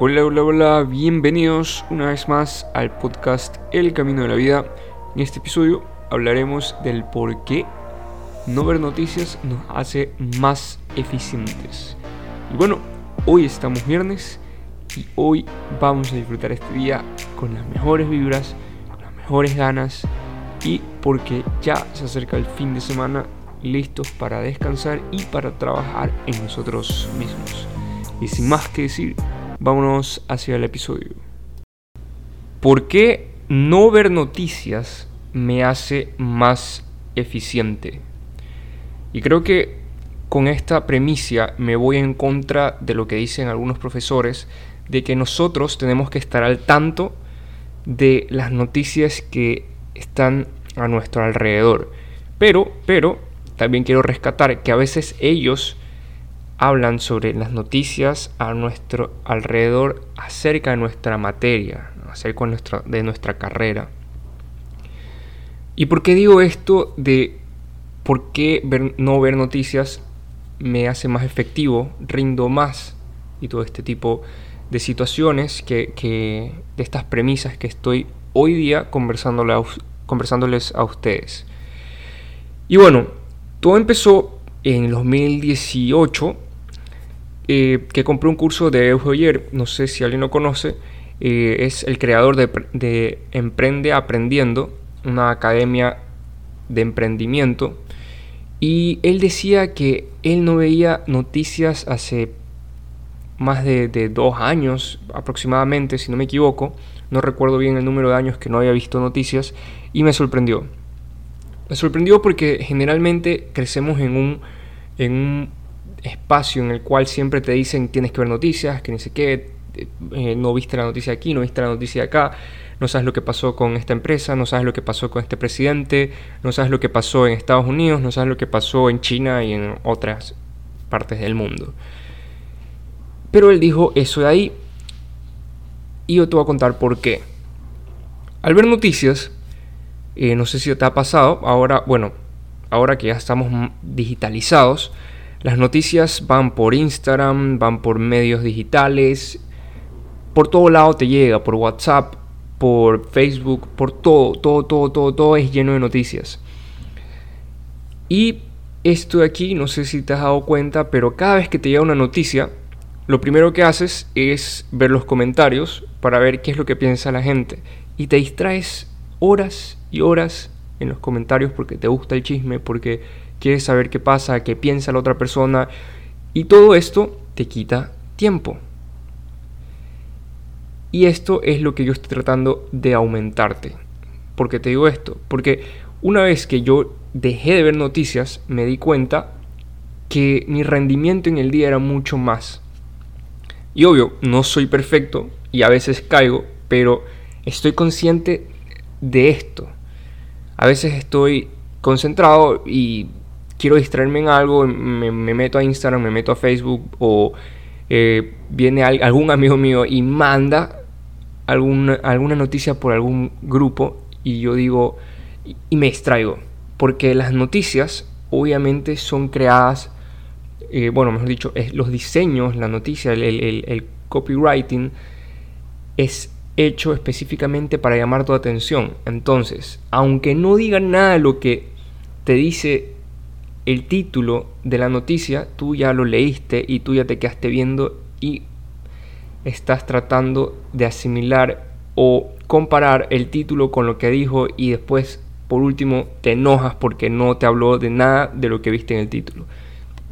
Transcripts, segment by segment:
Hola, hola, hola, bienvenidos una vez más al podcast El Camino de la Vida. En este episodio hablaremos del por qué no ver noticias nos hace más eficientes. Y bueno, hoy estamos viernes y hoy vamos a disfrutar este día con las mejores vibras, con las mejores ganas y porque ya se acerca el fin de semana listos para descansar y para trabajar en nosotros mismos. Y sin más que decir, vámonos hacia el episodio. ¿Por qué no ver noticias me hace más eficiente? Y creo que con esta premisa me voy en contra de lo que dicen algunos profesores de que nosotros tenemos que estar al tanto de las noticias que están a nuestro alrededor. Pero, pero, también quiero rescatar que a veces ellos hablan sobre las noticias a nuestro alrededor acerca de nuestra materia, acerca de nuestra, de nuestra carrera. ¿Y por qué digo esto de por qué no ver noticias me hace más efectivo, rindo más y todo este tipo de situaciones que, que de estas premisas que estoy hoy día conversándoles a ustedes? Y bueno, todo empezó en 2018, eh, que compré un curso de Eugenio no sé si alguien lo conoce, eh, es el creador de, de, Emprende Aprendiendo, una academia de emprendimiento, y él decía que él no veía noticias hace más de, de dos años aproximadamente, si no me equivoco, no recuerdo bien el número de años que no había visto noticias, y me sorprendió. Me sorprendió porque generalmente crecemos en un, en un espacio en el cual siempre te dicen tienes que ver noticias, que ni sé qué, eh, no viste la noticia aquí, no viste la noticia acá, no sabes lo que pasó con esta empresa, no sabes lo que pasó con este presidente, no sabes lo que pasó en Estados Unidos, no sabes lo que pasó en China y en otras partes del mundo. Pero él dijo eso de ahí y yo te voy a contar por qué. Al ver noticias, eh, no sé si te ha pasado, ahora, bueno, ahora que ya estamos digitalizados, las noticias van por Instagram, van por medios digitales, por todo lado te llega, por WhatsApp, por Facebook, por todo, todo, todo, todo, todo es lleno de noticias. Y esto de aquí, no sé si te has dado cuenta, pero cada vez que te llega una noticia, lo primero que haces es ver los comentarios para ver qué es lo que piensa la gente. Y te distraes horas y horas en los comentarios porque te gusta el chisme, porque quieres saber qué pasa, qué piensa la otra persona. Y todo esto te quita tiempo. Y esto es lo que yo estoy tratando de aumentarte. ¿Por qué te digo esto? Porque una vez que yo dejé de ver noticias, me di cuenta que mi rendimiento en el día era mucho más. Y obvio, no soy perfecto y a veces caigo, pero estoy consciente de esto. A veces estoy concentrado y quiero distraerme en algo, me, meto a Instagram, me meto a Facebook o eh, viene algún amigo mío y manda alguna, alguna noticia por algún grupo y yo digo y, me distraigo. Porque las noticias obviamente son creadas, eh, bueno, mejor dicho, es, los diseños, la noticia, el, el copywriting es hecho específicamente para llamar tu atención. Entonces, aunque no diga nada de lo que te dice el título de la noticia, tú ya lo leíste y tú ya te quedaste viendo y estás tratando de asimilar o comparar el título con lo que dijo y después por último te enojas porque no te habló de nada de lo que viste en el título.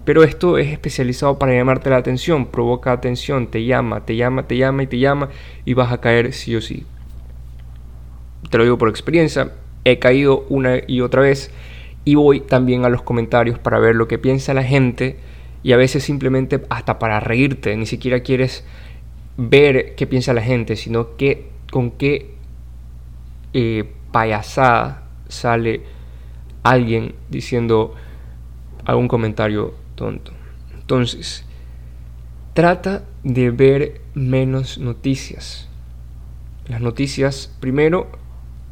Pero esto es especializado para llamarte la atención, provoca atención, te llama, te llama, te llama y te llama y vas a caer sí o sí. Te lo digo por experiencia, he caído una y otra vez y voy también a los comentarios para ver lo que piensa la gente y a veces simplemente hasta para reírte, ni siquiera quieres ver qué piensa la gente, sino que con qué eh, payasada sale alguien diciendo algún comentario tonto. Entonces, trata de ver menos noticias. Las noticias, primero,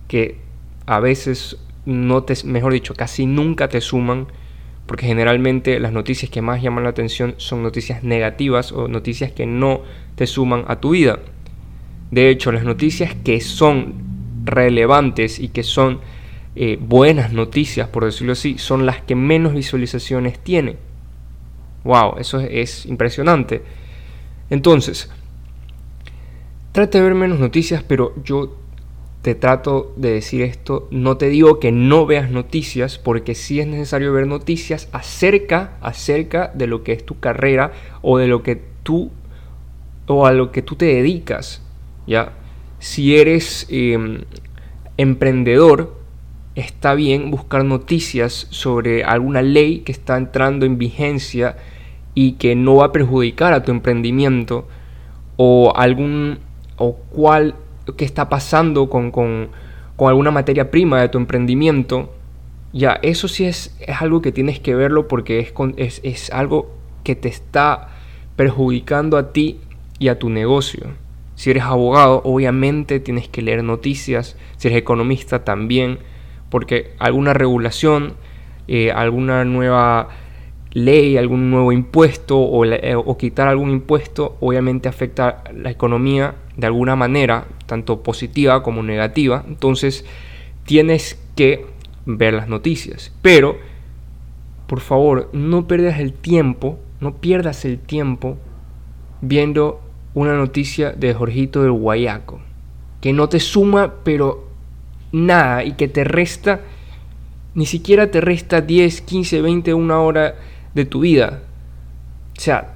que a veces no te, mejor dicho, casi nunca te suman, porque generalmente las noticias que más llaman la atención son noticias negativas o noticias que no te suman a tu vida. De hecho, las noticias que son relevantes y que son eh, buenas noticias, por decirlo así, son las que menos visualizaciones tienen. Wow, eso es, impresionante. Entonces, trata de ver menos noticias, pero yo te trato de decir esto, no te digo que no veas noticias, porque sí es necesario ver noticias acerca, acerca de lo que es tu carrera o de lo que tú o a lo que tú te dedicas, ¿ya? Si eres em, emprendedor, está bien buscar noticias sobre alguna ley que está entrando en vigencia y que no va a perjudicar a tu emprendimiento o algún o cuál que está pasando con, con, alguna materia prima de tu emprendimiento ya eso sí es, es algo que tienes que verlo porque es, es, es algo que te está perjudicando a ti y a tu negocio. Si eres abogado obviamente tienes que leer noticias. Si eres economista también porque alguna regulación eh, alguna nueva ley, algún nuevo impuesto eh, o, quitar algún impuesto, obviamente afecta la economía de alguna manera, tanto positiva como negativa. Entonces tienes que ver las noticias. Pero, por favor, no pierdas el tiempo, no pierdas el tiempo viendo una noticia de Jorgito del Guayaco, que no te suma, pero nada, y que te resta, ni siquiera te resta 10, 15, 20, una hora de tu vida. O sea,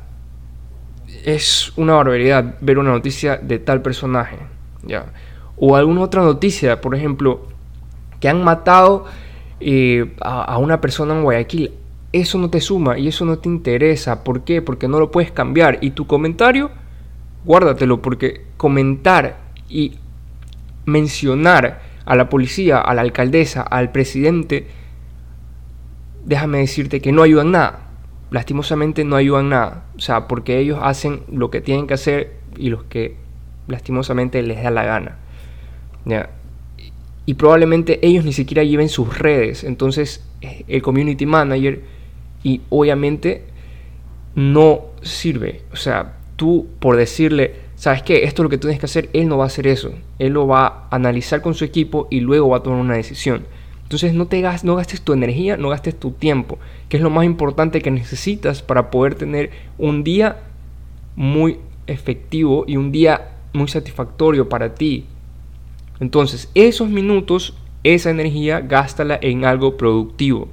es una barbaridad ver una noticia de tal personaje. ¿Ya? O alguna otra noticia, por ejemplo, que han matado eh, a, una persona en Guayaquil. Eso no te suma y eso no te interesa. ¿Por qué? Porque no lo puedes cambiar. Y tu comentario, guárdatelo, porque comentar y mencionar a la policía, a la alcaldesa, al presidente, déjame decirte que no ayudan nada lastimosamente no ayudan nada. O sea, porque ellos hacen lo que tienen que hacer y los que lastimosamente les da la gana. Y probablemente ellos ni siquiera lleven sus redes. Entonces eh, el community manager y obviamente no sirve. O sea, tú por decirle, ¿sabes qué? Esto es lo que tienes que hacer, él no va a hacer eso. Él lo va a analizar con su equipo y luego va a tomar una decisión. Entonces no, te gastes, no gastes tu energía, no gastes tu tiempo, que es lo más importante que necesitas para poder tener un día muy efectivo y un día muy satisfactorio para ti. Entonces, esos minutos, esa energía, gástala en algo productivo.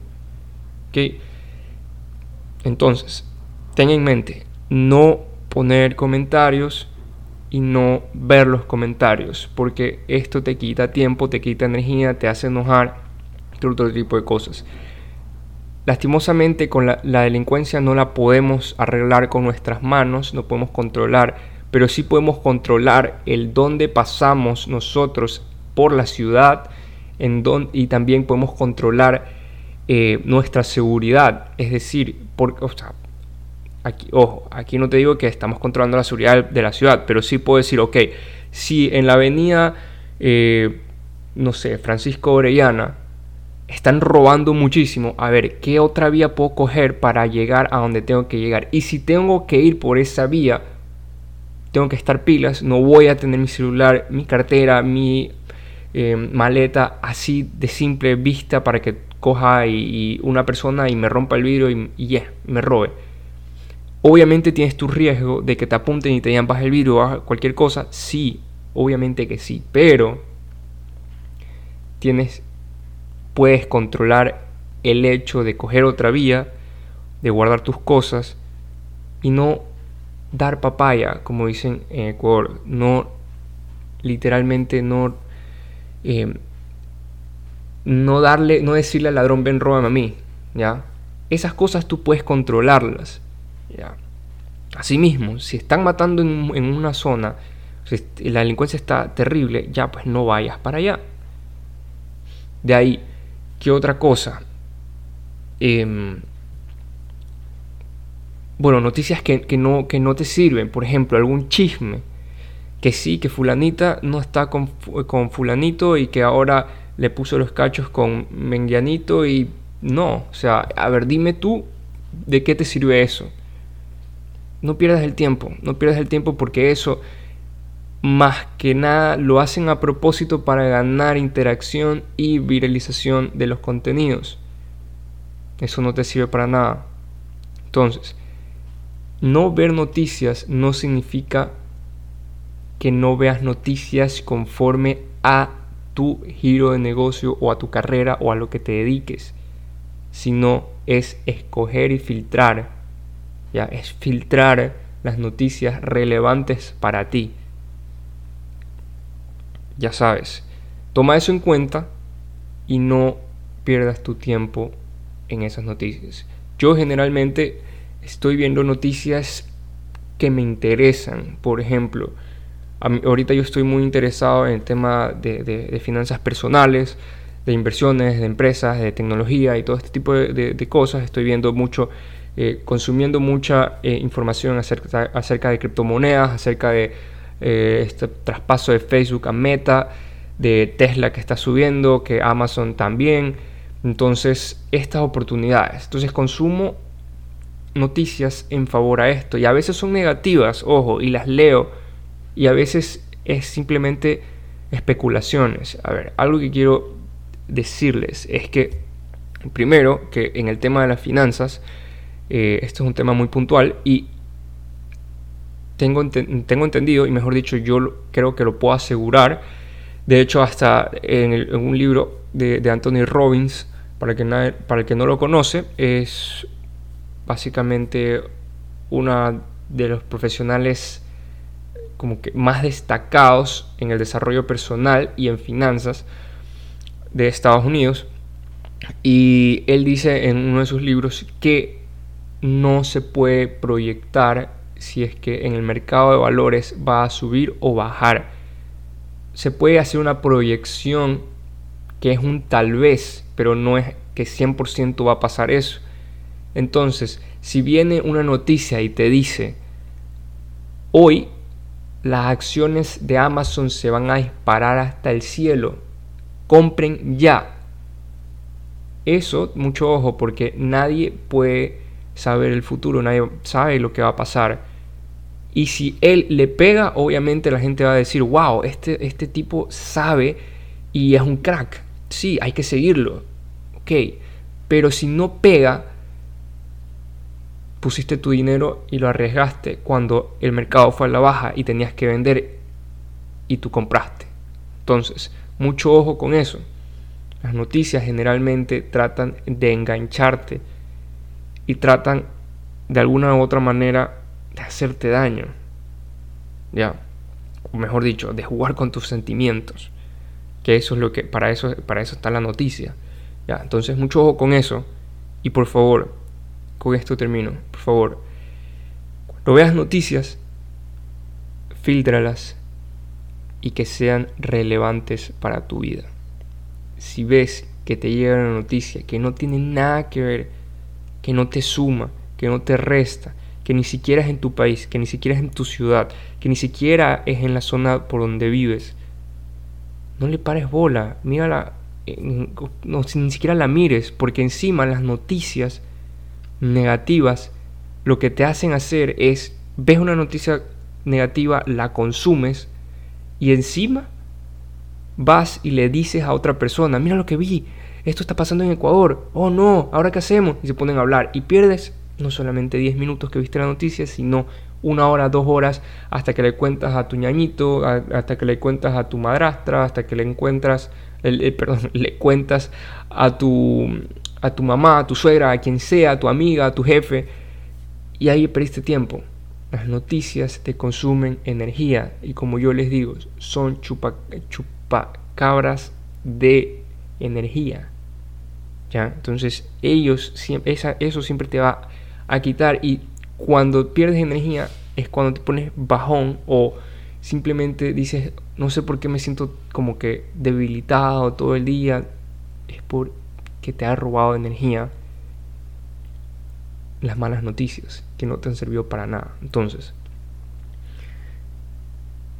Entonces, ten en mente, no poner comentarios y no ver los comentarios, porque esto te quita tiempo, te quita energía, te hace enojar otro tipo de cosas. Lastimosamente con la, delincuencia no la podemos arreglar con nuestras manos, no podemos controlar, pero sí podemos controlar el dónde pasamos nosotros por la ciudad en don, y también podemos controlar eh, nuestra seguridad. Es decir, porque, aquí, ojo, aquí no te digo que estamos controlando la seguridad de la ciudad, pero sí puedo decir, ok, si en la avenida, eh, no sé, Francisco Orellana, están robando muchísimo. A ver, ¿qué otra vía puedo coger para llegar a donde tengo que llegar? Y si tengo que ir por esa vía, tengo que estar pilas. No voy a tener mi celular, mi cartera, mi eh, maleta así de simple vista para que coja y, una persona y me rompa el vidrio y, ya, me robe. Obviamente tienes tu riesgo de que te apunten y te digan baja el vidrio o cualquier cosa. Sí, obviamente que sí. Pero tienes puedes controlar el hecho de coger otra vía, de guardar tus cosas y no dar papaya, como dicen en Ecuador, no literalmente no eh, no darle, no decirle al ladrón ven róbame a mí, ya. Esas cosas tú puedes controlarlas, ya. Asimismo, si están matando en, una zona, la delincuencia está terrible, ya pues no vayas para allá. De ahí ¿Qué otra cosa? Em, bueno, noticias que, no, que no te sirven. Por ejemplo, algún chisme. Que sí, que fulanita no está con, con fulanito y que ahora le puso los cachos con mengianito y No, o sea, a ver, dime tú de qué te sirve eso. No pierdas el tiempo, no pierdas el tiempo porque eso más que nada lo hacen a propósito para ganar interacción y viralización de los contenidos. Eso no te sirve para nada. Entonces, no ver noticias no significa que no veas noticias conforme a tu giro de negocio o a tu carrera o a lo que te dediques, sino es escoger y filtrar. Ya es filtrar las noticias relevantes para ti ya sabes, toma eso en cuenta y no pierdas tu tiempo en esas noticias. Yo generalmente estoy viendo noticias que me interesan. Por ejemplo, ahorita yo estoy muy interesado en el tema de, finanzas personales, de inversiones, de empresas, de tecnología y todo este tipo de, cosas. Estoy viendo mucho, eh, consumiendo mucha eh, información acerca, acerca de criptomonedas, acerca de eh, este traspaso de Facebook a Meta, de Tesla que está subiendo, que Amazon también. Entonces, estas oportunidades. Entonces, consumo noticias en favor a esto. Y a veces son negativas, ojo, y las leo. Y a veces es simplemente especulaciones. A ver, algo que quiero decirles es que, primero, que en el tema de las finanzas, eh, esto es un tema muy puntual y tengo, tengo entendido, y mejor dicho, yo creo que lo puedo asegurar. De hecho, hasta en, un libro de, Anthony Robbins, para que para el que no lo conoce, es básicamente uno de los profesionales como que más destacados en el desarrollo personal y en finanzas de Estados Unidos. Y él dice en uno de sus libros que no se puede proyectar si es que en el mercado de valores va a subir o bajar. Se puede hacer una proyección que es un tal vez, pero no es que 100% va a pasar eso. Entonces, si viene una noticia y te dice, hoy las acciones de Amazon se van a disparar hasta el cielo, compren ya. Eso, mucho ojo, porque nadie puede saber el futuro, nadie sabe lo que va a pasar. Y si él le pega, obviamente la gente va a decir, wow, este, este tipo sabe y es un crack. Sí, hay que seguirlo. Ok, pero si no pega, pusiste tu dinero y lo arriesgaste cuando el mercado fue a la baja y tenías que vender y tú compraste. Entonces, mucho ojo con eso. Las noticias generalmente tratan de engancharte y tratan de alguna u otra manera de hacerte daño. Ya, o mejor dicho, de jugar con tus sentimientos. Que eso es lo que para eso para eso está la noticia. Ya, entonces mucho ojo con eso y por favor, con esto termino. Por favor, cuando veas noticias, filtralas y que sean relevantes para tu vida. Si ves que te llega una noticia que no tiene nada que ver que no te suma, que no te resta, que ni siquiera es en tu país, que ni siquiera es en tu ciudad, que ni siquiera es en la zona por donde vives. No le pares bola, mírala, no, ni siquiera la mires, porque encima las noticias negativas lo que te hacen hacer es, ves una noticia negativa, la consumes y encima vas y le dices a otra persona, mira lo que vi, esto está pasando en Ecuador, oh no, ahora qué hacemos, y se ponen a hablar y pierdes no solamente 10 minutos que viste la noticia, sino una hora, dos horas, hasta que le cuentas a tu ñañito, hasta que le cuentas a tu madrastra, hasta que le encuentras, perdón, le cuentas a tu, a tu mamá, a tu suegra, a quien sea, a tu amiga, a tu jefe, y ahí perdiste tiempo. Las noticias te consumen energía y como yo les digo, son chupacabras de energía. Entonces ellos, eso siempre te va a quitar y cuando pierdes energía es cuando te pones bajón o simplemente dices, no sé por qué me siento como que debilitado todo el día, es porque te ha robado energía las malas noticias que no te han servido para nada. Entonces,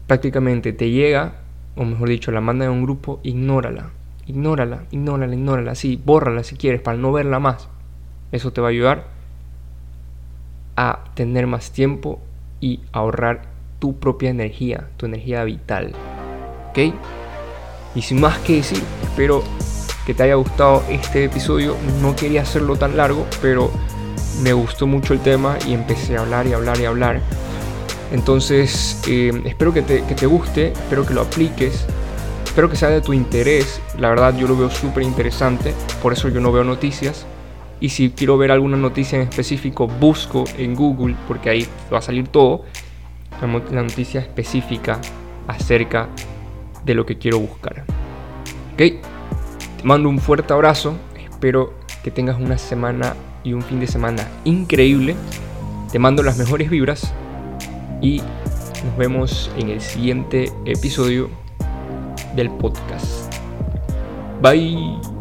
prácticamente te llega, o mejor dicho, la manda en un grupo, ignórala ignórala, ignórala, ignórala, sí, bórrala si quieres para no verla más. Eso te va a ayudar a tener más tiempo y ahorrar tu propia energía, tu energía vital. ¿Ok? Y sin más que decir, espero que te haya gustado este episodio. No quería hacerlo tan largo, pero me gustó mucho el tema y empecé a hablar y hablar y hablar. Entonces, eh, espero que te, guste, espero que lo apliques, espero que sea de tu interés. La verdad, yo lo veo súper interesante, por eso yo no veo noticias. Y si quiero ver alguna noticia en específico, busco en Google, porque ahí va a salir todo, la noticia específica acerca de lo que quiero buscar. Ok, mando un fuerte abrazo, espero que tengas una semana y un fin de semana increíble. Te mando las mejores vibras y nos vemos en el siguiente episodio del podcast. Bye.